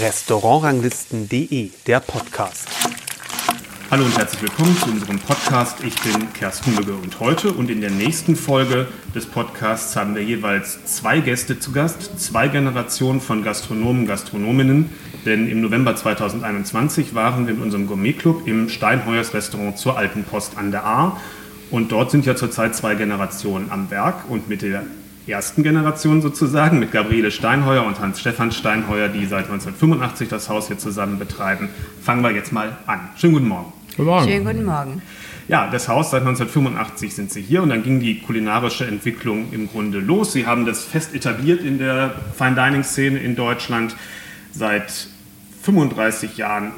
Restaurantranglisten.de, der Podcast. Hallo und herzlich willkommen zu unserem Podcast. Ich bin Kersten Mügge und heute und in der nächsten Folge des Podcasts haben wir jeweils zwei Gäste zu Gast, zwei Generationen von Gastronomen, Gastronominnen. Denn im November 2021 waren wir in unserem Gourmetclub im Steinheuers Restaurant zur Alten Post an der Ahr. Und dort sind ja zurzeit zwei Generationen am Werk und mit der ersten Generation sozusagen, mit Gabriele Steinheuer und Hans-Stefan Steinheuer, die seit 1985 das Haus hier zusammen betreiben. Fangen wir jetzt mal an. Schönen guten Morgen. Guten Morgen. Schönen guten Morgen. Ja, das Haus seit 1985 sind Sie hier und dann ging die kulinarische Entwicklung im Grunde los. Sie haben das fest etabliert in der Fine Dining Szene in Deutschland seit 35 Jahren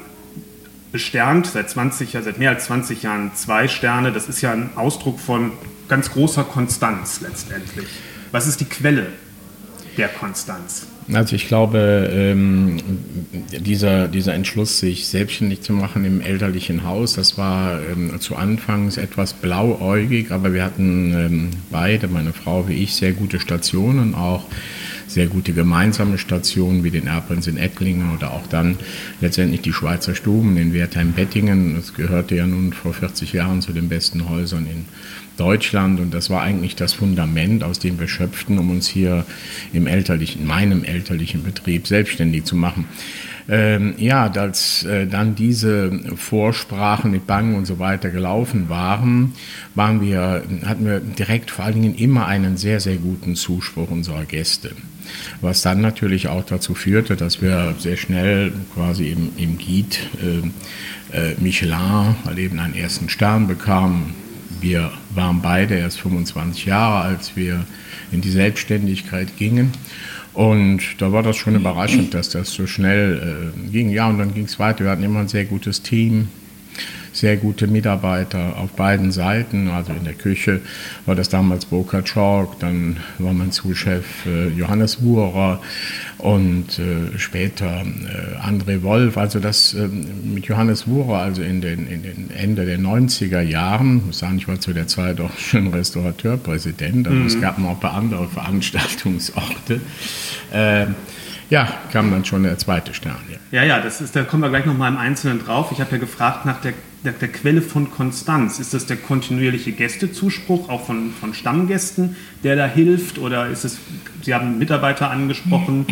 besternt, seit 20 seit mehr als 20 Jahren zwei Sterne. Das ist ja ein Ausdruck von ganz großer Konstanz letztendlich. Was ist die Quelle der Konstanz? Also ich glaube, ähm, dieser, dieser Entschluss, sich selbstständig zu machen im elterlichen Haus, das war ähm, zu Anfangs etwas blauäugig, aber wir hatten ähm, beide, meine Frau wie ich, sehr gute Stationen, auch sehr gute gemeinsame Stationen wie den Erpens in Ettlingen oder auch dann letztendlich die Schweizer Stuben in Wertheim-Bettingen. Das gehörte ja nun vor 40 Jahren zu den besten Häusern in Deutschland und das war eigentlich das Fundament, aus dem wir schöpften, um uns hier im elterlichen, meinem elterlichen Betrieb selbstständig zu machen. Ähm, ja, als äh, dann diese Vorsprachen mit Bangen und so weiter gelaufen waren, waren wir, hatten wir direkt vor allen Dingen immer einen sehr, sehr guten Zuspruch unserer Gäste. Was dann natürlich auch dazu führte, dass wir sehr schnell quasi im, im Guide äh, äh, Michelin, weil eben einen ersten Stern bekamen, wir waren beide erst 25 Jahre, als wir in die Selbstständigkeit gingen. Und da war das schon überraschend, dass das so schnell äh, ging. Ja, und dann ging es weiter. Wir hatten immer ein sehr gutes Team sehr gute Mitarbeiter auf beiden Seiten. Also in der Küche war das damals Boca Chalk, dann war mein Zuschef äh, Johannes Wurer und äh, später äh, André Wolf. Also das ähm, mit Johannes Wurer, also in den, in den Ende der 90er Jahren, ich muss sagen, ich war zu der Zeit auch schon Restaurateurpräsident, also mhm. es gab noch ein paar andere Veranstaltungsorte. Äh, ja, kam dann schon der zweite Stern. Ja, ja, ja das ist, da kommen wir gleich nochmal im Einzelnen drauf. Ich habe ja gefragt nach der, der, der, Quelle von Konstanz. Ist das der kontinuierliche Gästezuspruch, auch von, von Stammgästen, der da hilft? Oder ist es, Sie haben Mitarbeiter angesprochen,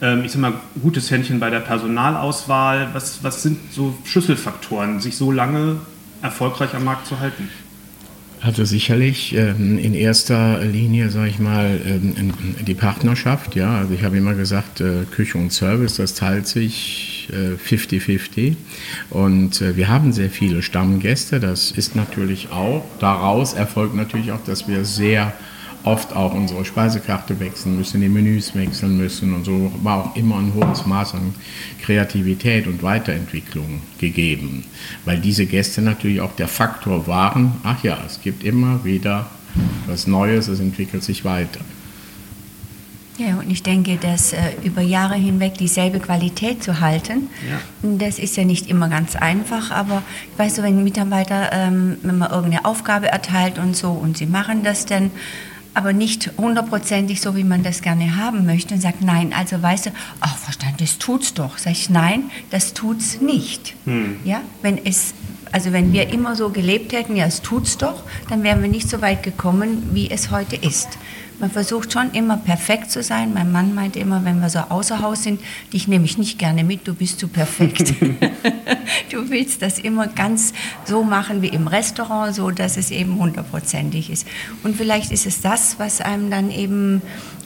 ähm, ich sag mal, gutes Händchen bei der Personalauswahl. Was, was sind so Schlüsselfaktoren, sich so lange erfolgreich am Markt zu halten? Also sicherlich ähm, in erster Linie, sage ich mal, ähm, die Partnerschaft. Ja, also ich habe immer gesagt, äh, Küche und Service, das teilt sich 50-50. Äh, und äh, wir haben sehr viele Stammgäste. Das ist natürlich auch, daraus erfolgt natürlich auch, dass wir sehr oft auch unsere Speisekarte wechseln müssen, die Menüs wechseln müssen und so war auch immer ein hohes Maß an Kreativität und Weiterentwicklung gegeben, weil diese Gäste natürlich auch der Faktor waren, ach ja, es gibt immer wieder was Neues, es entwickelt sich weiter. Ja, und ich denke, dass äh, über Jahre hinweg dieselbe Qualität zu halten, ja. das ist ja nicht immer ganz einfach, aber weißt du, wenn Mitarbeiter, ähm, wenn man irgendeine Aufgabe erteilt und so und sie machen das dann, aber nicht hundertprozentig so, wie man das gerne haben möchte und sagt, nein, also weißt du, ach Verstand, das tut's doch. Sag ich, nein, das tut's nicht. Hm. Ja, wenn es, also wenn wir immer so gelebt hätten, ja, es tut's doch, dann wären wir nicht so weit gekommen, wie es heute ist. Man versucht schon immer perfekt zu sein. Mein Mann meinte immer, wenn wir so außer Haus sind, dich nehme ich nicht gerne mit, du bist zu perfekt. du willst das immer ganz so machen wie im Restaurant, so dass es eben hundertprozentig ist. Und vielleicht ist es das, was einem dann eben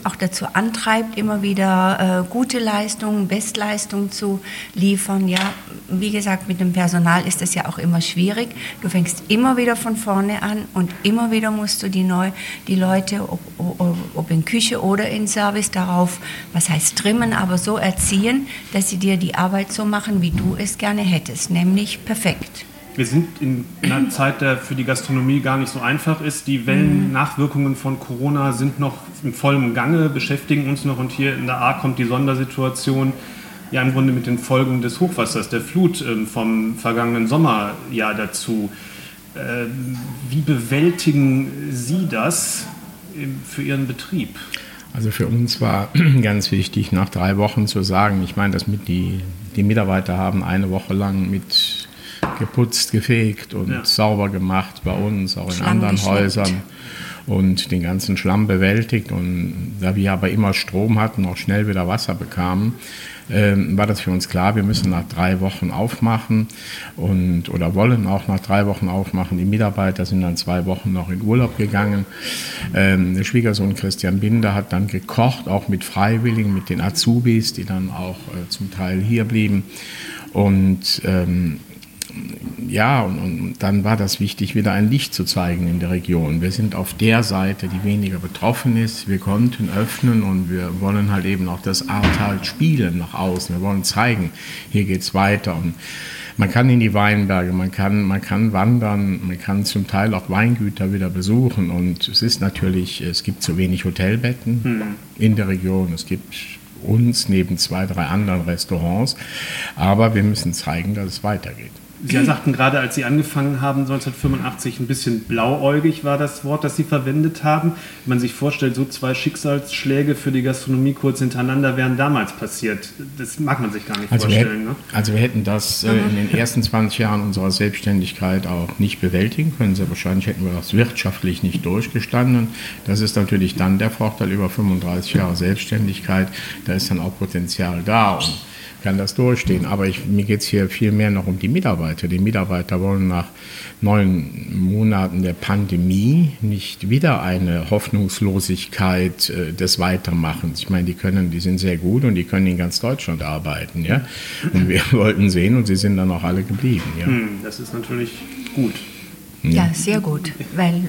auch dazu antreibt, immer wieder äh, gute Leistungen, Bestleistungen zu liefern. Ja, wie gesagt, mit dem Personal ist das ja auch immer schwierig. Du fängst immer wieder von vorne an und immer wieder musst du die, neu, die Leute, ob, ob, ob in Küche oder in Service, darauf, was heißt trimmen, aber so erziehen, dass sie dir die Arbeit so machen, wie du es gerne hättest, nämlich perfekt. Wir sind in einer Zeit, der für die Gastronomie gar nicht so einfach ist. Die Wellen-Nachwirkungen von Corona sind noch im vollen Gange, beschäftigen uns noch und hier in der A kommt die Sondersituation ja im Grunde mit den Folgen des Hochwassers, der Flut ähm, vom vergangenen Sommerjahr dazu. Ähm, wie bewältigen Sie das für Ihren Betrieb? Also für uns war ganz wichtig, nach drei Wochen zu sagen, ich meine, dass mit die, die Mitarbeiter haben eine Woche lang mit geputzt, gefegt und ja. sauber gemacht bei uns, auch in Schlamm anderen Häusern und den ganzen Schlamm bewältigt. Und da wir aber immer Strom hatten, auch schnell wieder Wasser bekamen, ähm, war das für uns klar, wir müssen nach drei Wochen aufmachen und oder wollen auch nach drei Wochen aufmachen. Die Mitarbeiter sind dann zwei Wochen noch in Urlaub gegangen. Ähm, der Schwiegersohn Christian Binder hat dann gekocht, auch mit Freiwilligen, mit den Azubis, die dann auch äh, zum Teil hier blieben. Und ähm, ja, und, und, dann war das wichtig, wieder ein Licht zu zeigen in der Region. Wir sind auf der Seite, die weniger betroffen ist. Wir konnten öffnen und wir wollen halt eben auch das Ahrtal spielen nach außen. Wir wollen zeigen, hier geht es weiter. Und man kann in die Weinberge, man kann, man kann wandern, man kann zum Teil auch Weingüter wieder besuchen. Und es ist natürlich, es gibt zu wenig Hotelbetten hm. in der Region. Es gibt uns neben zwei, drei anderen Restaurants. Aber wir müssen zeigen, dass es weitergeht. Sie sagten gerade, als Sie angefangen haben, 1985, ein bisschen blauäugig war das Wort, das Sie verwendet haben. Wenn man sich vorstellt, so zwei Schicksalsschläge für die Gastronomie kurz hintereinander wären damals passiert. Das mag man sich gar nicht also vorstellen. Wir, ne? Also wir hätten das äh, in den ersten 20 Jahren unserer Selbstständigkeit auch nicht bewältigen können. Sehr wahrscheinlich hätten wir das wirtschaftlich nicht durchgestanden. Das ist natürlich dann der Vorteil über 35 Jahre Selbstständigkeit. Da ist dann auch Potenzial da. Und kann das durchstehen. Aber ich, mir geht es hier viel mehr noch um die Mitarbeiter. Die Mitarbeiter wollen nach neun Monaten der Pandemie nicht wieder eine Hoffnungslosigkeit äh, des Weitermachens. Ich meine, die können, die sind sehr gut und die können in ganz Deutschland arbeiten. Ja? Und wir wollten sehen und sie sind dann auch alle geblieben. Ja? Hm, das ist natürlich gut. Ja, sehr gut, weil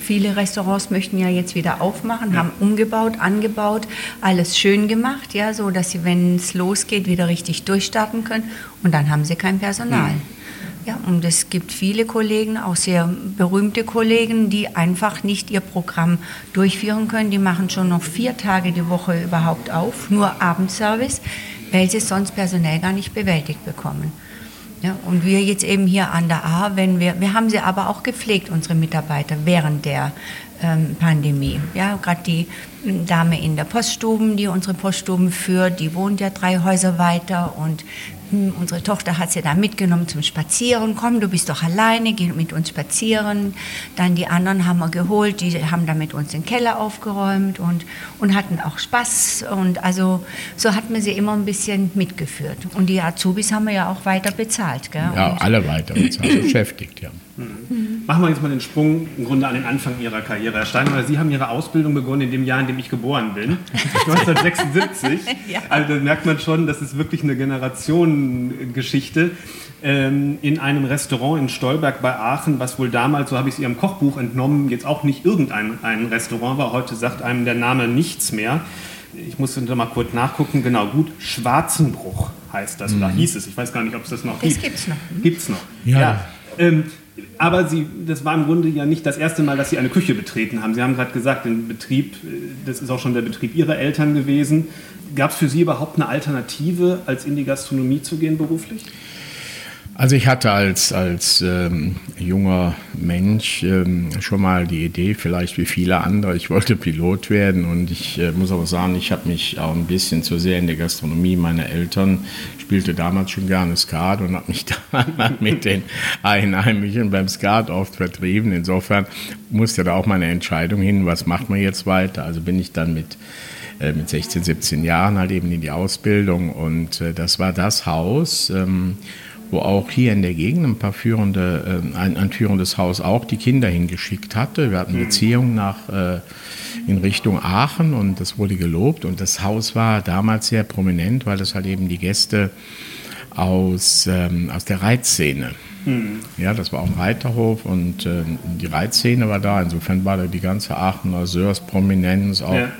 viele Restaurants möchten ja jetzt wieder aufmachen, ja. haben umgebaut, angebaut, alles schön gemacht, ja, so dass sie, wenn es losgeht, wieder richtig durchstarten können und dann haben sie kein Personal. Mhm. Ja, und es gibt viele Kollegen, auch sehr berühmte Kollegen, die einfach nicht ihr Programm durchführen können. Die machen schon noch vier Tage die Woche überhaupt auf, nur Abendservice, weil sie sonst personell gar nicht bewältigt bekommen. Ja, und wir jetzt eben hier an der A, wenn wir, wir haben sie aber auch gepflegt, unsere Mitarbeiter, während der ähm, Pandemie. Ja, gerade die Dame in der Poststuben, die unsere Poststuben führt, die wohnt ja drei Häuser weiter und hm, unsere Tochter hat sie da mitgenommen zum Spazieren. Komm, du bist doch alleine, geh mit uns spazieren. Dann die anderen haben wir geholt, die haben da mit uns den Keller aufgeräumt und, und hatten auch Spaß. Und also so hat man sie immer ein bisschen mitgeführt. Und die Azubis haben wir ja auch weiter bezahlt. Gell? Ja, und alle weiter bezahlt, beschäftigt, ja. Mhm. Machen wir jetzt mal den Sprung im Grunde an den Anfang Ihrer Karriere. Herr Steinmeier, Sie haben Ihre Ausbildung begonnen in dem Jahr, in dem ich geboren bin, 1976. ja. Also da merkt man schon, das ist wirklich eine Generationengeschichte. Ähm, in einem Restaurant in Stolberg bei Aachen, was wohl damals, so habe ich es Ihrem Kochbuch entnommen, jetzt auch nicht irgendein ein Restaurant war. Heute sagt einem der Name nichts mehr. Ich muss noch mal kurz nachgucken. Genau, gut. Schwarzenbruch heißt das, mhm. oder hieß es. Ich weiß gar nicht, ob es das noch gibt. Das gibt es noch. Gibt es noch. Ja. ja. Ähm, aber Sie, das war im Grunde ja nicht das erste Mal, dass Sie eine Küche betreten haben. Sie haben gerade gesagt, den Betrieb, äh, das ist auch schon der Betrieb Ihrer Eltern gewesen. Gab es für Sie überhaupt eine Alternative, als in die Gastronomie zu gehen beruflich? Also ich hatte als, als ähm, junger Mensch ähm, schon mal die Idee, vielleicht wie viele andere, ich wollte Pilot werden und ich äh, muss aber sagen, ich habe mich auch ein bisschen zu sehr in der Gastronomie meiner Eltern, spielte damals schon gerne Skat und habe mich dann mit den Einheimischen beim Skat oft vertrieben. Insofern musste da auch meine Entscheidung hin, was macht man jetzt weiter. Also bin ich dann mit äh, mit 16, 17 Jahren halt eben in die Ausbildung und äh, das war das Haus, ähm, wo auch hier in der Gegend ein paar führende, äh, ein, ein führendes Haus auch die Kinder hingeschickt hatte. Wir hatten mhm. Beziehungen nach, äh, in Richtung Aachen und das wurde gelobt. Und das Haus war damals sehr prominent, weil das halt eben die Gäste aus, ähm, aus der Reitszene. Mhm. Ja, das war auch ein Reiterhof und äh, die Reitszene war da. Insofern war da die ganze Aachener Sörs-Prominenz auch. Ja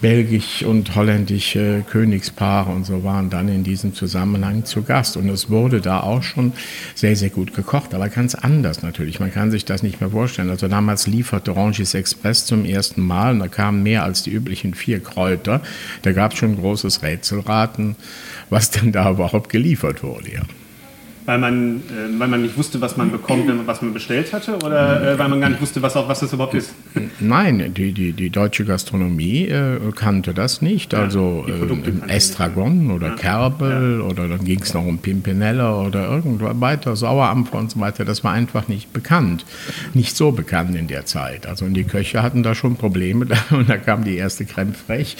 belgisch und holländische Königspaare und so waren dann in diesem Zusammenhang zu Gast. Und es wurde da auch schon sehr, sehr gut gekocht, aber ganz anders natürlich. Man kann sich das nicht mehr vorstellen. Also damals lieferte Rangis Express zum ersten Mal und da kamen mehr als die üblichen vier Kräuter. Da gab es schon großes Rätselraten, was denn da überhaupt geliefert wurde. Ja. Weil man, äh, weil man nicht wusste, was man bekommt, wenn man, was man bestellt hatte? Oder äh, weil man gar nicht wusste, was, auch, was das überhaupt ist? Nein, die, die, die deutsche Gastronomie äh, kannte das nicht. Ja, also äh, Estragon oder ja. Kerbel ja. oder dann ging es noch um Pimpinella oder irgendwas weiter, Sauerampfer und so weiter. Das war einfach nicht bekannt. Nicht so bekannt in der Zeit. Also und die Köche hatten da schon Probleme und da kam die erste Creme fraiche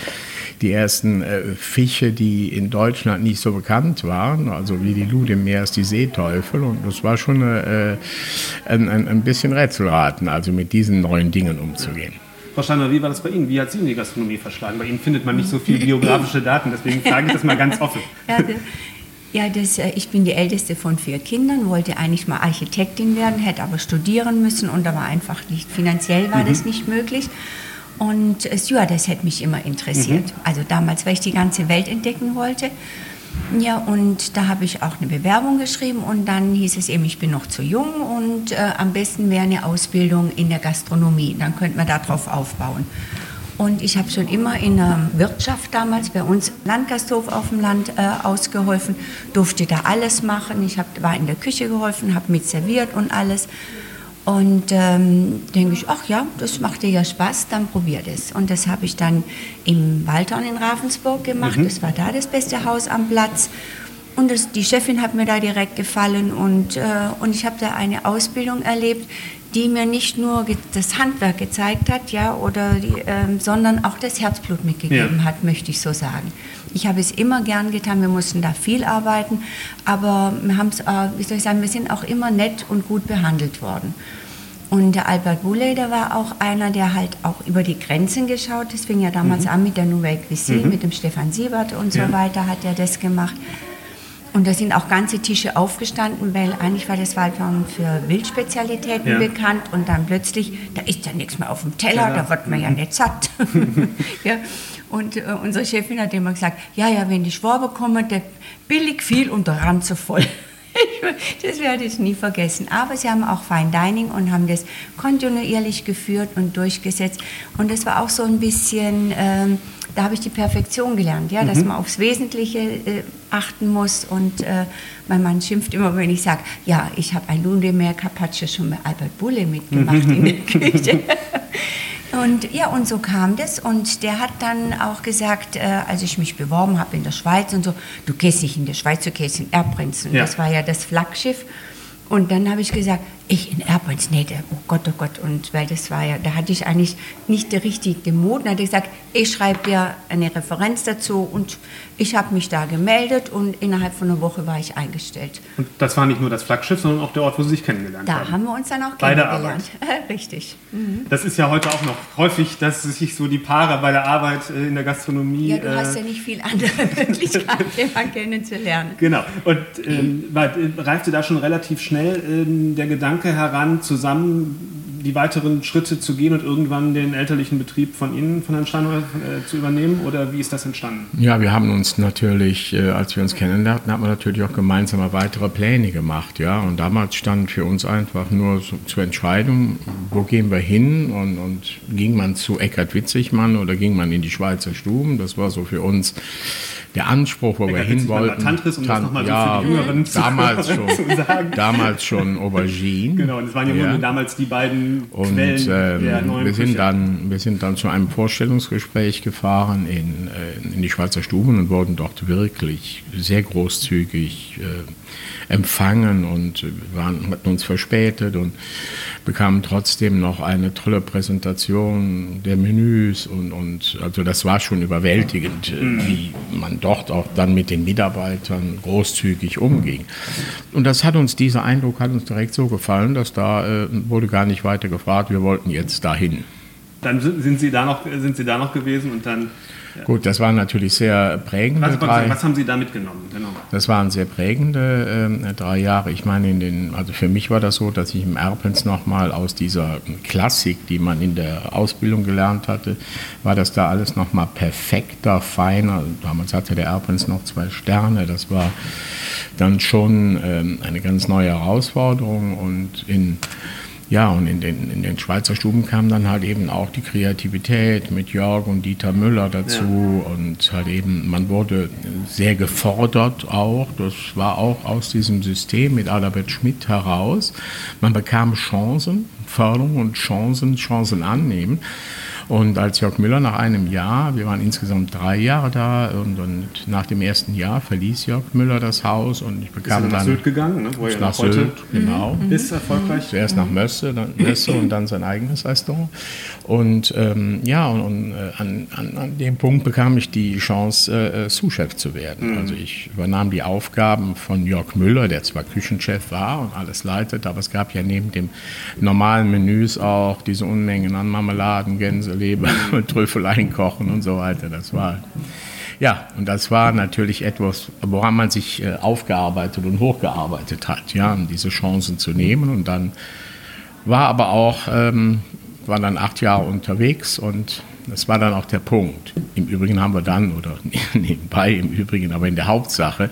die ersten äh, Fische, die in Deutschland nicht so bekannt waren, also wie die Lude im Meer ist die Seeteufel. Und das war schon äh, ein, ein, ein bisschen Rätselraten, also mit diesen neuen Dingen umzugehen. Frau Steiner, wie war das bei Ihnen? Wie hat Sie in die Gastronomie verschlagen? Bei Ihnen findet man nicht so viele biografische Daten, deswegen frage ich das mal ganz offen. Ja, das, äh, ich bin die älteste von vier Kindern, wollte eigentlich mal Architektin werden, hätte aber studieren müssen und da war einfach nicht, finanziell war mhm. das nicht möglich. Und äh, das hätte mich immer interessiert. Mhm. Also damals, weil ich die ganze Welt entdecken wollte. Ja, und da habe ich auch eine Bewerbung geschrieben und dann hieß es eben, ich bin noch zu jung und äh, am besten wäre eine Ausbildung in der Gastronomie. Dann könnte man darauf aufbauen. Und ich habe schon immer in der Wirtschaft damals bei uns Landgasthof auf dem Land äh, ausgeholfen, durfte da alles machen. Ich hab, war in der Küche geholfen, habe mit serviert und alles. Und ähm, denke ich, ach ja, das macht dir ja Spaß, dann probier das. Und das habe ich dann im Waldhorn in Ravensburg gemacht. Mhm. Das war da das beste Haus am Platz. Und das, die Chefin hat mir da direkt gefallen und, äh, und ich habe da eine Ausbildung erlebt, die mir nicht nur das Handwerk gezeigt hat, ja, oder die, ähm, sondern auch das Herzblut mitgegeben ja. hat, möchte ich so sagen. Ich habe es immer gern getan, wir mussten da viel arbeiten, aber wir haben es, äh, wie soll ich sagen, wir sind auch immer nett und gut behandelt worden. Und der Albert Boulay, der war auch einer, der halt auch über die Grenzen geschaut. Das fing ja damals mhm. an mit der Nouvelle Cuisine, mhm. mit dem Stefan Siebert und ja. so weiter hat er das gemacht. Und da sind auch ganze Tische aufgestanden, weil eigentlich war das Waldhorn für Wildspezialitäten ja. bekannt und dann plötzlich, da ist ja nichts mehr auf dem Teller, ja. da wird man ja nicht satt. ja. Und äh, unsere Chefin hat immer gesagt, ja, ja, wenn die Schwabe kommen, der billig viel und der Rand so voll. das werde ich nie vergessen. Aber sie haben auch Fine Dining und haben das kontinuierlich geführt und durchgesetzt. Und das war auch so ein bisschen, ähm, da habe ich die Perfektion gelernt, ja, mhm. dass man aufs Wesentliche äh, achten muss. Und äh, mein Mann schimpft immer, wenn ich sage, ja, ich habe ein Lunde mehr Carpaccio schon bei Albert Bulle mitgemacht in der Küche. Und ja, und so kam das. Und der hat dann auch gesagt, äh, als ich mich beworben habe in der Schweiz und so, du gehst nicht in die Schweiz, du gehst in Erbprinzen. Ja. Das war ja das Flaggschiff. Und dann habe ich gesagt, ich in Erbholz, nee, oh Gott, oh Gott. Und weil das war ja, da hatte ich eigentlich nicht den richtigen Mut. Dann hat er gesagt, ich schreibe dir eine Referenz dazu und ich habe mich da gemeldet und innerhalb von einer Woche war ich eingestellt. Und das war nicht nur das Flaggschiff, sondern auch der Ort, wo Sie sich kennengelernt da haben. Da haben wir uns dann auch bei kennengelernt. Der Arbeit. Richtig. Mhm. Das ist ja heute auch noch häufig, dass sich so die Paare bei der Arbeit äh, in der Gastronomie. Ja, du äh, hast ja nicht viel andere Möglichkeiten, jemanden kennenzulernen. Genau. Und ähm, äh, reifte da schon relativ schnell ähm, der Gedanke heran, zusammen die weiteren Schritte zu gehen und irgendwann den elterlichen Betrieb von Ihnen, von Herrn Steinheuer, äh, zu übernehmen? Oder wie ist das entstanden? Ja, wir haben uns natürlich, äh, als wir uns kennenlernten, haben wir natürlich auch gemeinsam weitere Pläne gemacht. Ja? Und damals stand für uns einfach nur so zur Entscheidung, wo gehen wir hin? Und, und ging man zu Eckhard Witzigmann oder ging man in die Schweizer Stuben? Das war so für uns der Anspruch, wo wir hin wollten. Tantris, um das ja, so für die Jüngeren damals zu, schon, sagen. Damals schon Aubergine. Genau, und das waren ja, ja. damals die beiden und, Quellen ähm, der neuen wir sind dann Wir sind dann zu einem Vorstellungsgespräch gefahren in, äh, in die Schweizer Stuben und wurden dort wirklich sehr großzügig äh, empfangen und waren, hatten uns verspätet und bekamen trotzdem noch eine tolle Präsentation der Menüs und, und also das war schon überwältigend, äh, mhm. wie man dort auch dann mit den Mitarbeitern großzügig umging. Und das hat uns, dieser Eindruck hat uns direkt so gefallen, dass da äh, wurde gar nicht weiter gefragt, wir wollten jetzt dahin. Dann sind Sie da noch, sind Sie da noch gewesen und dann Gut, das waren natürlich sehr prägende was, drei. Was haben Sie da mitgenommen? Genau. Das waren sehr prägende äh, drei Jahre. Ich meine, in den, also für mich war das so, dass ich im Erpens nochmal aus dieser Klassik, die man in der Ausbildung gelernt hatte, war das da alles nochmal perfekter, feiner. Damals hatte der Erpens noch zwei Sterne. Das war dann schon ähm, eine ganz neue Herausforderung und in ja, und in den, in den Schweizer Stuben kam dann halt eben auch die Kreativität mit Jörg und Dieter Müller dazu ja. und halt eben, man wurde sehr gefordert auch, das war auch aus diesem System mit Adalbert Schmidt heraus. Man bekam Chancen, Förderung und Chancen, Chancen annehmen. Und als Jörg Müller nach einem Jahr, wir waren insgesamt drei Jahre da und, und nach dem ersten Jahr verließ Jörg Müller das Haus und ich bekam ist er nach dann Sylt gegangen, ne? wo er nach heute Sylt, genau. Mhm. ist erfolgreich. Zuerst nach Mösse, dann Mösse und dann sein eigenes Restaurant. Und ähm, ja, und, und äh, an, an, an, dem Punkt bekam ich die Chance, äh, Sous-Chef zu werden. Mhm. Also ich übernahm die Aufgaben von Jörg Müller, der zwar Küchenchef war und alles leitet, aber es gab ja neben dem normalen Menüs auch diese Unmengen an Marmeladen, Gänse, Leber und Trüffeleien kochen und so weiter. Das war ja, und das war natürlich etwas, woran man sich äh, aufgearbeitet und hochgearbeitet hat, ja, um diese Chancen zu nehmen. Und dann war aber auch, ähm, war dann acht Jahre unterwegs und das war dann auch der Punkt. Im Übrigen haben wir dann, oder nebenbei im Übrigen, aber in der Hauptsache,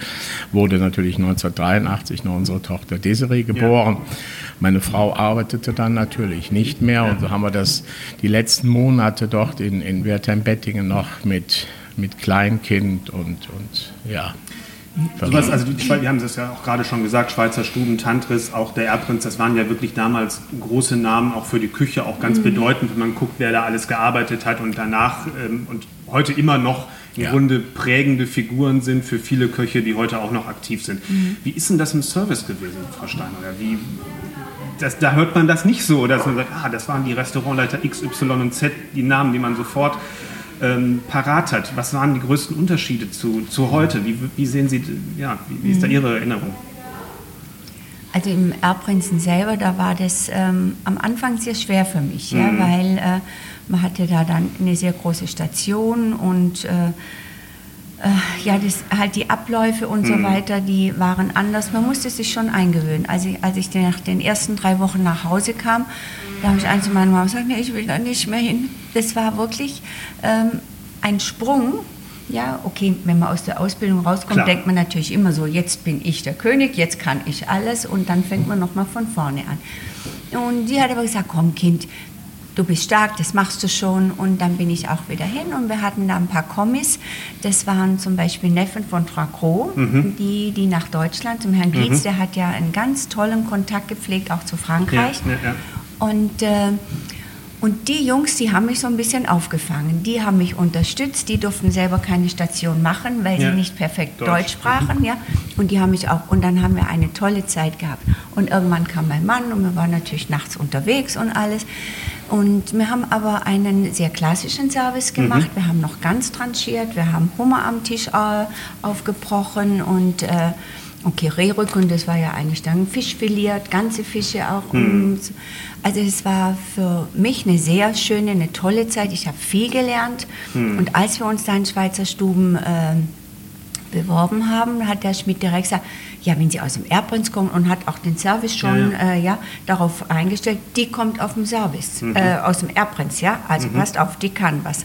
wurde natürlich 1983 noch unsere Tochter Desiree geboren. Ja. Meine Frau arbeitete dann natürlich nicht mehr und so haben wir das die letzten Monate dort in, in Wertheim-Bettingen noch mit, mit Kleinkind und, und ja. Sowas, also die, wir haben es ja auch gerade schon gesagt, Schweizer Stuben, Tantris, auch der Erbprinz, das waren ja wirklich damals große Namen, auch für die Küche, auch ganz mhm. bedeutend, wenn man guckt, wer da alles gearbeitet hat und danach ähm, und heute immer noch im ja. Grunde prägende Figuren sind für viele Köche, die heute auch noch aktiv sind. Mhm. Wie ist denn das im Service gewesen, Frau Steinmeier? Wie, das, da hört man das nicht so, dass man sagt, ah, das waren die Restaurantleiter X, Y und Z, die Namen, die man sofort ähm, parat hat. Was waren die größten Unterschiede zu, zu heute? Wie, wie sehen Sie, ja, wie, wie ist da mhm. Ihre Erinnerung? Also im Erbprinzen selber, da war das ähm, am Anfang sehr schwer für mich, mhm. ja, weil äh, man hatte da dann eine sehr große Station und äh, äh, ja, das, halt die Abläufe und mhm. so weiter, die waren anders. Man musste sich schon eingewöhnen. Als ich, als ich nach den ersten drei Wochen nach Hause kam, da habe ich eins zu meiner Mama gesagt, nee, ich will da nicht mehr hin. Das war wirklich ähm, ein Sprung. Ja, okay, wenn man aus der Ausbildung rauskommt, Klar. denkt man natürlich immer so, jetzt bin ich der König, jetzt kann ich alles und dann fängt man nochmal von vorne an. Und die hat aber gesagt, komm Kind, du bist stark, das machst du schon. Und dann bin ich auch wieder hin und wir hatten da ein paar Kommis. Das waren zum Beispiel Neffen von Tracro, mhm. die, die nach Deutschland, zum Herrn Gietz, mhm. der hat ja einen ganz tollen Kontakt gepflegt, auch zu Frankreich. Ja, ja, ja. Und äh, und die Jungs, die haben mich so ein bisschen aufgefangen. Die haben mich unterstützt. Die durften selber keine Station machen, weil ja. sie nicht perfekt Deutsch, Deutsch sprachen. Ja. Und die haben mich auch. Und dann haben wir eine tolle Zeit gehabt. Und irgendwann kam mein Mann und wir waren natürlich nachts unterwegs und alles. Und wir haben aber einen sehr klassischen Service gemacht. Mhm. Wir haben noch ganz tranchiert. Wir haben Hummer am Tisch äh, aufgebrochen und äh, Okay, Rehrücken, das war ja eigentlich dann Fisch filiert, ganze Fische auch. Mhm. Also es war für mich eine sehr schöne, eine tolle Zeit. Ich habe viel gelernt. Mhm. Und als wir uns da in Schweizer Stuben äh, beworben haben, hat der Schmidt direkt gesagt, ja, wenn Sie aus dem Erbprinz kommen und hat auch den Service schon ja, ja. Äh, ja darauf eingestellt, die kommt auf dem Service, mhm. äh, aus dem Erbprinz, ja, also mhm. passt auf, die kann was.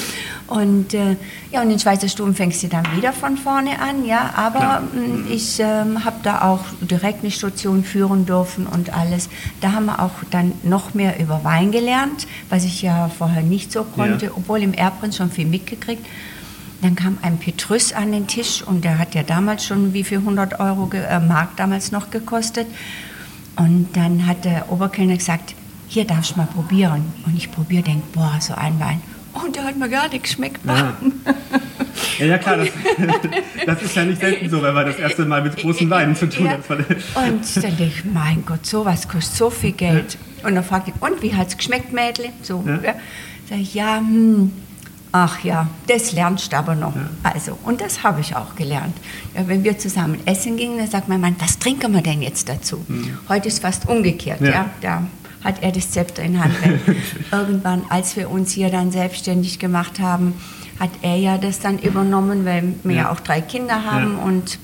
und äh, ja, und in Schweizer Stuben fängst du dann wieder von vorne an, ja, aber mhm. ich ähm, habe da auch direkt eine Station führen dürfen und alles. Da haben wir auch dann noch mehr über Wein gelernt, was ich ja vorher nicht so konnte, ja. obwohl im Erbprinz schon viel mitgekriegt. Dann kam ein Petrus an den Tisch und der hat ja damals schon wie viel 100 Euro äh, Mark damals noch gekostet. Und dann hat der Oberkellner gesagt, hier darfst du mal probieren. Und ich probiere, denke, boah, so ein Wein. Und der hat mir gar nicht geschmeckt. Ja. Ja, ja klar, das, das, ist ja nicht selten so, wenn man das erste Mal mit großen Weinen zu tun ja. hat. Und dann denke ich, mein Gott, sowas kostet so viel Geld. Und dann fragt ich, und wie hat es geschmeckt, Mädel? So, ja. ja. Sag ich, ja, hm, Ach ja, das lernst du aber noch. Ja. Also, und das habe ich auch gelernt. Ja, wenn wir zusammen essen gingen, dann sagt mein Mann, was trinken wir denn jetzt dazu? Mhm. Heute ist fast umgekehrt. Ja. ja. Da hat er das Zepter in Hand. Irgendwann, als wir uns hier dann selbstständig gemacht haben, hat er ja das dann übernommen, weil wir ja, ja auch drei Kinder haben und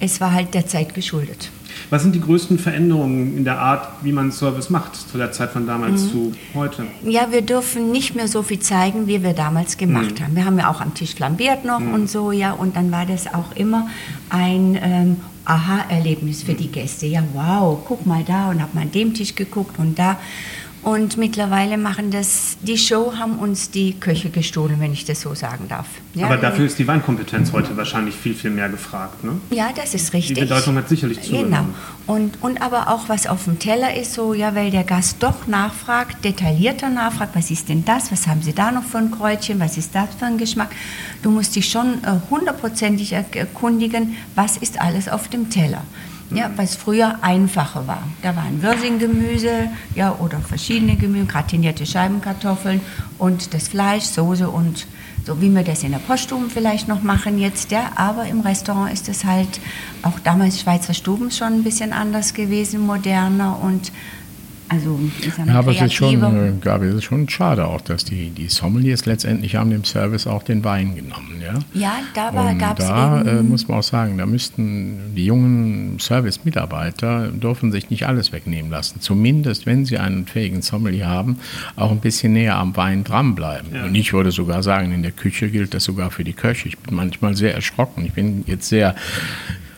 es war halt der Zeit geschuldet. Was sind die größten Veränderungen in der Art, wie man Service macht, zu der Zeit von damals mhm. zu heute? Ja, wir dürfen nicht mehr so viel zeigen, wie wir damals gemacht mhm. haben. Wir haben ja auch am Tisch flambiert noch mhm. und so, ja, und dann war das auch immer ein ähm, Aha-Erlebnis für die Gäste. Ja, wow, guck mal da und hab mal an dem Tisch geguckt und da. Und mittlerweile machen das, die Show haben uns die Köche gestohlen, wenn ich das so sagen darf. Ja, Aber dafür ist die Weinkompetenz heute wahrscheinlich viel, viel mehr gefragt, ne? Ja, das ist richtig. Die Bedeutung hat sicherlich zugenommen. Genau. Und, und aber auch, was auf dem Teller ist, so, ja, weil der Gast doch nachfragt, detaillierter nachfragt, was ist denn das, was haben Sie da noch für ein Kräutchen, was ist das für ein Geschmack. Du musst dich schon äh, hundertprozentig erkundigen, was ist alles auf dem Teller. Ja, weil früher einfacher war. Da waren Würsinggemüse ja, oder verschiedene Gemüse, gratinierte Scheibenkartoffeln und das Fleisch, Soße und so wie wir das in der Poststube vielleicht noch machen jetzt. Ja, aber im Restaurant ist es halt auch damals Schweizer Stuben schon ein bisschen anders gewesen, moderner und also ist ja, aber es ist, schon, äh, Gabi, es ist schon schade auch, dass die, die Sommeliers letztendlich haben dem Service auch den Wein genommen. Ja, ja da gab es Da äh, muss man auch sagen, da müssten die jungen Service-Mitarbeiter dürfen sich nicht alles wegnehmen lassen. Zumindest, wenn sie einen fähigen Sommelier haben, auch ein bisschen näher am Wein dranbleiben. Ja. Und ich würde sogar sagen, in der Küche gilt das sogar für die Köche. Ich bin manchmal sehr erschrocken. Ich bin jetzt sehr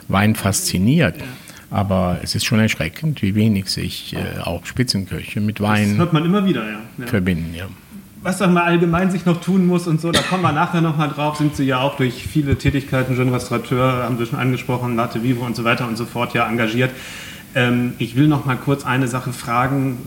weinfasziniert. Ja aber es ist schon erschreckend, wie wenig sich äh, auch Spitzenköche mit Wein das hört man immer wieder, ja. ja. verbinden. Ja. Was doch mal allgemein sich noch tun muss und so, da kommen wir nachher nochmal drauf, sind Sie ja auch durch viele Tätigkeiten, Jeune Restaurateur, haben Sie schon angesprochen, Latte Vivo und so weiter und so fort ja engagiert. Ähm, ich will noch mal kurz eine Sache fragen,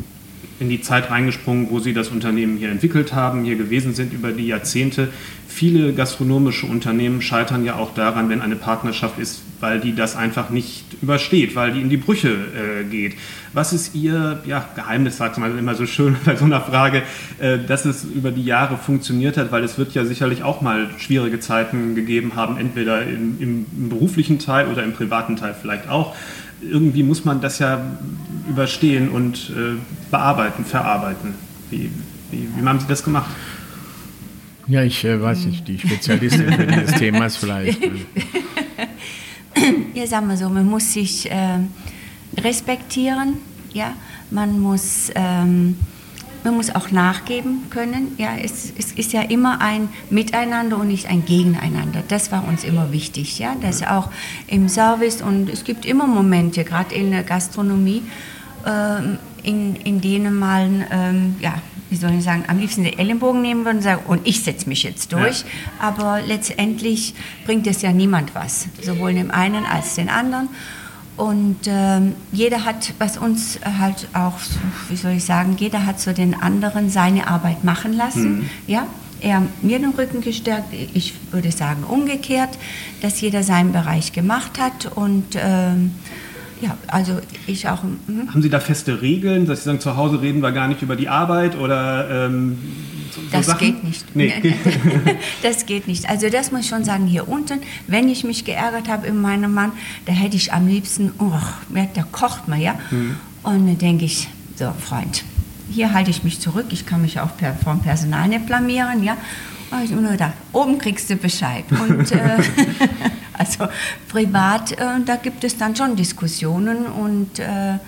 in die Zeit reingesprungen, wo Sie das Unternehmen hier entwickelt haben, hier gewesen sind über die Jahrzehnte. Viele gastronomische Unternehmen scheitern ja auch daran, wenn eine Partnerschaft ist, weil die das einfach nicht übersteht, weil die in die Brüche äh, geht. Was ist Ihr ja, Geheimnis, sagt man immer so schön bei so einer Frage, äh, dass es über die Jahre funktioniert hat, weil es wird ja sicherlich auch mal schwierige Zeiten gegeben haben, entweder im, im, im beruflichen Teil oder im privaten Teil vielleicht auch. Irgendwie muss man das ja überstehen und äh, bearbeiten, verarbeiten. Wie, wie, wie haben Sie das gemacht? Ja, ich äh, weiß nicht, die Spezialistin des Themas vielleicht. Ja, sagen wir so, man muss sich äh, respektieren, ja, man muss, ähm, man muss auch nachgeben können. Ja, es, es, ist ja immer ein Miteinander und nicht ein Gegeneinander. Das war uns immer wichtig, ja, dass auch im Service und es gibt immer Momente, gerade in der Gastronomie, ähm, in, in denen man ähm, ja, wie soll ich sagen, am liebsten den Ellenbogen nehmen würden und sagen, und ich setze mich jetzt durch. Ja. Aber letztendlich bringt es ja niemand was, sowohl dem einen als den anderen. Und ähm, jeder hat, was uns halt auch, wie soll ich sagen, jeder hat so den anderen seine Arbeit machen lassen. Mhm. Ja, er mir den Rücken gestärkt, ich würde sagen umgekehrt, dass jeder seinen Bereich gemacht hat und ähm, ja, also ich auch. Mh. Haben Sie da feste Regeln, dass Sie sagen, zu Hause reden wir gar nicht über die Arbeit oder ähm, so, Das Sachen? geht nicht. Nee. das geht nicht. Also das muss ich schon sagen, hier unten, wenn ich mich geärgert habe in meinem Mann, da hätte ich am liebsten, oh, der kocht mal, ja. Mhm. Und dann denke ich, so Freund, hier halte ich mich zurück, ich kann mich auch per, vom Personal nicht blamieren, ja. Und ich nur gedacht, oben kriegst du Bescheid. Und äh, Also privat, äh, da gibt es dann schon Diskussionen und äh,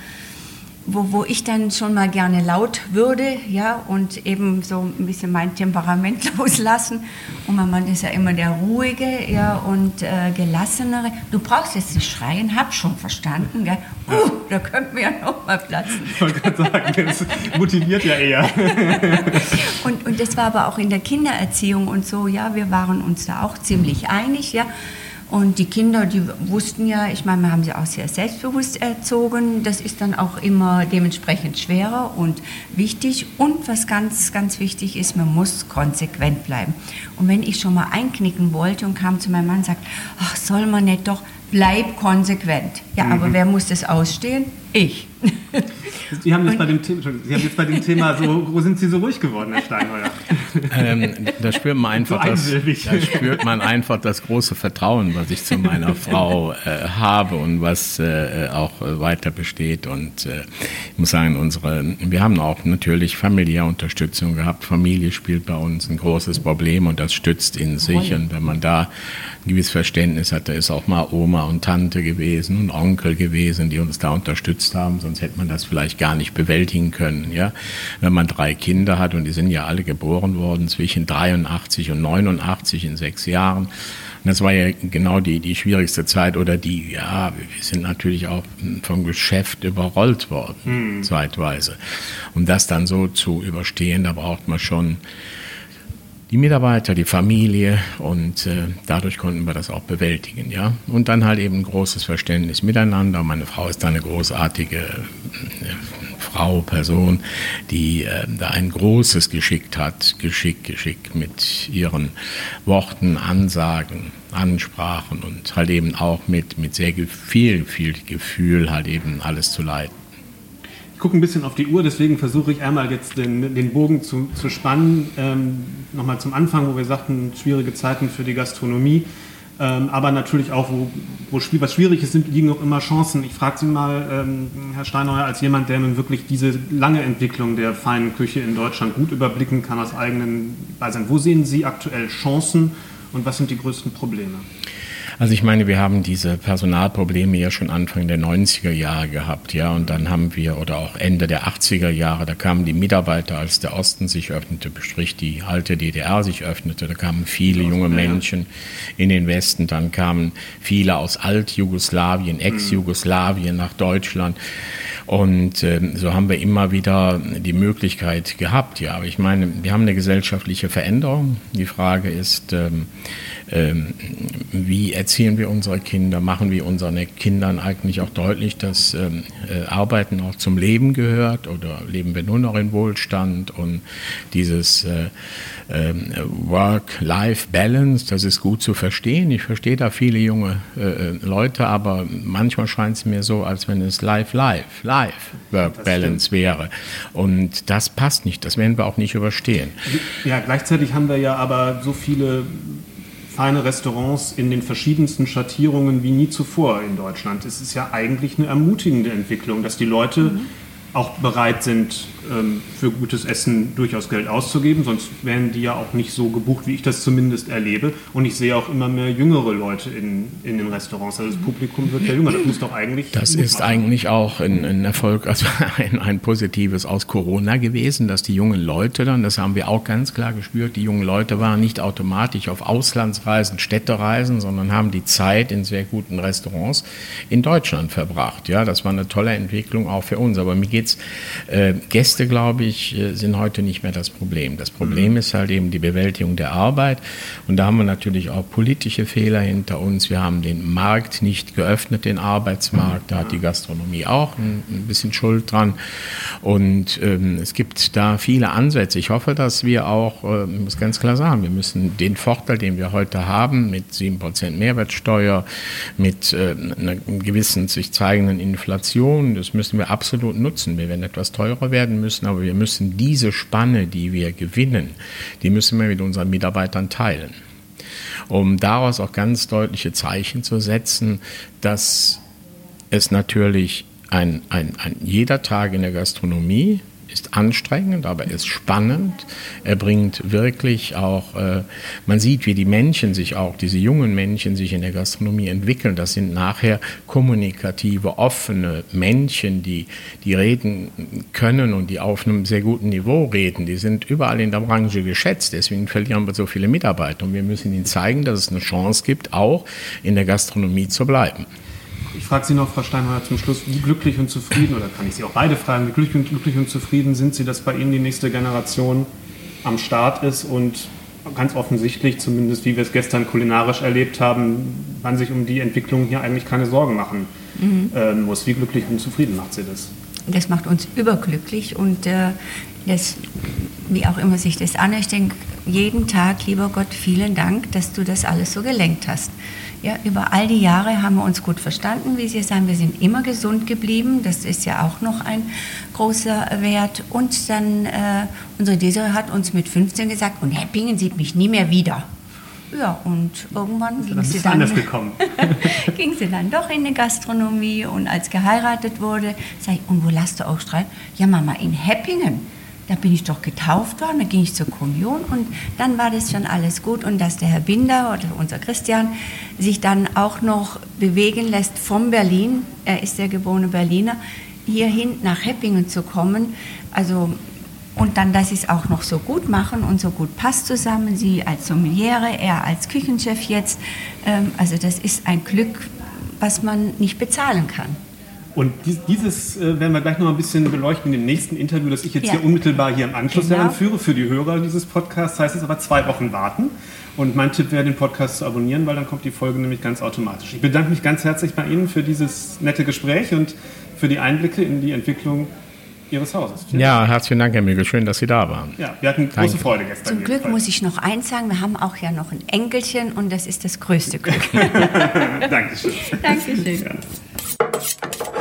wo, wo ich dann schon mal gerne laut würde, ja, und eben so ein bisschen mein Temperament loslassen. Und mein Mann ist ja immer der ruhige, ja, und äh, gelassenere. Du brauchst jetzt nicht schreien, hab schon verstanden, gell? Uh, da könnten wir ja noch mal platzen. Ich wollte gerade sagen, das motiviert ja eher. und, und das war aber auch in der Kindererziehung und so, ja, wir waren uns da auch ziemlich einig, ja. Und die Kinder, die wussten ja, ich meine, wir haben sie auch sehr selbstbewusst erzogen. Das ist dann auch immer dementsprechend schwerer und wichtig. Und was ganz, ganz wichtig ist, man muss konsequent bleiben. Und wenn ich schon mal einknicken wollte und kam zu meinem Mann und sagte, ach, soll man nicht doch, bleib konsequent. Ja, mhm. aber wer muss das ausstehen? Ich. Sie haben, jetzt bei dem, Sie haben jetzt bei dem Thema so, wo sind Sie so ruhig geworden, Herr Steinheuer? Ähm, da, spürt man einfach das, da spürt man einfach das große Vertrauen, was ich zu meiner Frau äh, habe und was äh, auch weiter besteht. Und äh, ich muss sagen, unsere, wir haben auch natürlich familiäre Unterstützung gehabt. Familie spielt bei uns ein großes Problem und das stützt in sich. Und wenn man da ein gewisses Verständnis hat, da ist auch mal Oma und Tante gewesen und Onkel gewesen, die uns da unterstützt haben, sonst hätte man das vielleicht gar nicht bewältigen können. Ja? Wenn man drei Kinder hat und die sind ja alle geboren worden zwischen 83 und 89 in sechs Jahren. Und das war ja genau die, die schwierigste Zeit oder die, ja, wir sind natürlich auch vom Geschäft überrollt worden, hm. zeitweise. Um das dann so zu überstehen, da braucht man schon die Mitarbeiter, die Familie und äh, dadurch konnten wir das auch bewältigen, ja. Und dann halt eben großes Verständnis miteinander. Meine Frau ist da eine großartige äh, Frau, Person, die äh, da ein großes Geschick hat, Geschick, Geschick mit ihren Worten, Ansagen, Ansprachen und halt eben auch mit, mit sehr viel, viel Gefühl halt eben alles zu leiten gucke ein bisschen auf die Uhr, deswegen versuche ich einmal jetzt den, den Bogen zu, zu spannen. Ähm, Nochmal zum Anfang, wo wir sagten, schwierige Zeiten für die Gastronomie. Ähm, aber natürlich auch, wo, wo was schwierig ist, sind, liegen auch immer Chancen. Ich frage Sie mal, ähm, Herr Steinheuer, als jemand, der nun wirklich diese lange Entwicklung der feinen Küche in Deutschland gut überblicken kann aus eigenen Beisein. Wo sehen Sie aktuell Chancen und was sind die größten Probleme? Also ich meine, wir haben diese Personalprobleme ja schon Anfang der 90er Jahre gehabt, ja, und dann haben wir, oder auch Ende der 80er Jahre, da kamen die Mitarbeiter, als der Osten sich öffnete, sprich die alte DDR sich öffnete, da kamen viele junge Menschen in den Westen, dann kamen viele aus Alt-Jugoslawien, Ex-Jugoslawien nach Deutschland. Und äh, so haben wir immer wieder die Möglichkeit gehabt. Ja, aber ich meine, wir haben eine gesellschaftliche Veränderung. Die Frage ist, ähm, ähm, wie erziehen wir unsere Kinder? Machen wir unseren Kindern eigentlich auch deutlich, dass ähm, äh, Arbeiten auch zum Leben gehört? Oder leben wir nur noch in Wohlstand? Und dieses äh, äh, Work-Life-Balance, das ist gut zu verstehen. Ich verstehe da viele junge äh, Leute, aber manchmal scheint es mir so, als wenn es Life-Life, Life-Work-Balance wäre. Und das passt nicht, das werden wir auch nicht überstehen. Ja, gleichzeitig haben wir ja aber so viele feine Restaurants in den verschiedensten Schattierungen wie nie zuvor in Deutschland. Es ist ja eigentlich eine ermutigende Entwicklung, dass die Leute mhm auch bereit sind, für gutes Essen durchaus Geld auszugeben, sonst wären die ja auch nicht so gebucht, wie ich das zumindest erlebe. Und ich sehe auch immer mehr jüngere Leute in, in den Restaurants. Also das Publikum wird ja jünger. Das muss doch eigentlich. Das ist machen. eigentlich auch ein, Erfolg, also ein, ein positives aus Corona gewesen, dass die jungen Leute dann, das haben wir auch ganz klar gespürt, die jungen Leute waren nicht automatisch auf Auslandsreisen, Städtereisen, sondern haben die Zeit in sehr guten Restaurants in Deutschland verbracht. Ja, das war eine tolle Entwicklung auch für uns. Aber mir geht geht's. Äh, Gäste, glaube ich, äh, sind heute nicht mehr das Problem. Das Problem mhm. ist halt eben die Bewältigung der Arbeit. Und da haben wir natürlich auch politische Fehler hinter uns. Wir haben den Markt nicht geöffnet, den Arbeitsmarkt. Da hat die Gastronomie auch ein, bisschen Schuld dran. Und ähm, es gibt da viele Ansätze. Ich hoffe, dass wir auch, äh, ich muss ganz klar sagen, wir müssen den Vorteil, den wir heute haben, mit 7% Mehrwertsteuer, mit äh, einer gewissen sich zeigenden Inflation, das müssen wir absolut nutzen. Wir werden etwas teurer werden müssen, aber wir müssen diese Spanne, die wir gewinnen, die müssen wir mit unseren Mitarbeitern teilen. Um daraus auch ganz deutliche Zeichen zu setzen, dass es natürlich ein, ein, ein jeder Tag in der Gastronomie ist anstrengend, aber ist spannend. Er bringt wirklich auch, äh, man sieht, wie die Männchen sich auch, diese jungen Männchen sich in der Gastronomie entwickeln. Das sind nachher kommunikative, offene Männchen, die, die reden können und die auf einem sehr guten Niveau reden. Die sind überall in der Branche geschätzt. Deswegen verlieren wir so viele Mitarbeiter. Und wir müssen ihnen zeigen, dass es eine Chance gibt, auch in der Gastronomie zu bleiben. Ich frage Sie noch, Frau Steinmeier, zum Schluss, wie glücklich und zufrieden, oder kann ich Sie auch beide fragen, wie glücklich und, glücklich und zufrieden sind Sie, dass bei Ihnen die nächste Generation am Start ist und ganz offensichtlich, zumindest wie wir es gestern kulinarisch erlebt haben, man sich um die Entwicklung hier eigentlich keine Sorgen machen mhm. äh, muss. Wie glücklich und zufrieden macht Sie das? Das macht uns überglücklich und äh, das, wie auch immer sich das anhört, ich denke jeden Tag, lieber Gott, vielen Dank, dass du das alles so gelenkt hast. Ja, über all die Jahre haben wir uns gut verstanden, wie Sie sagen, wir sind immer gesund geblieben, das ist ja auch noch ein großer Wert. Und dann, äh, unsere Desiree hat uns mit 15 gesagt, und Heppingen sieht mich nie mehr wieder. Ja, und irgendwann ging sie, dann, ging sie dann doch in die Gastronomie und als geheiratet wurde, sage ich, und wo lasst du auch streiten? Ja, Mama, in Heppingen da bin ich doch getauft worden, da ging ich zur Kommunion und dann war das schon alles gut und dass der Herr Binder oder unser Christian sich dann auch noch bewegen lässt von Berlin, er ist der geborene Berliner, hierhin nach Heppingen zu kommen, also und dann, dass sie es auch noch so gut machen und so gut passt zusammen, sie als Sommeliere, er als Küchenchef jetzt, ähm, also das ist ein Glück, was man nicht bezahlen kann. Und dieses äh, werden wir gleich noch ein bisschen beleuchten in dem nächsten Interview, das ich jetzt ja. hier unmittelbar hier im Anschluss genau. führe. Für die Hörer dieses Podcasts heißt es aber zwei Wochen warten. Und mein Tipp wäre, den Podcast zu abonnieren, weil dann kommt die Folge nämlich ganz automatisch. Ich bedanke mich ganz herzlich bei Ihnen für dieses nette Gespräch und für die Einblicke in die Entwicklung Ihres Hauses. Vielen ja, herzlichen Dank, Herr Miegel. Schön, dass Sie da waren. Ja, wir hatten große Danke. Freude gestern. Zum Glück muss ich noch eins sagen, wir haben auch ja noch ein Enkelchen und das ist das größte Glück. Dankeschön. Dankeschön. Ja.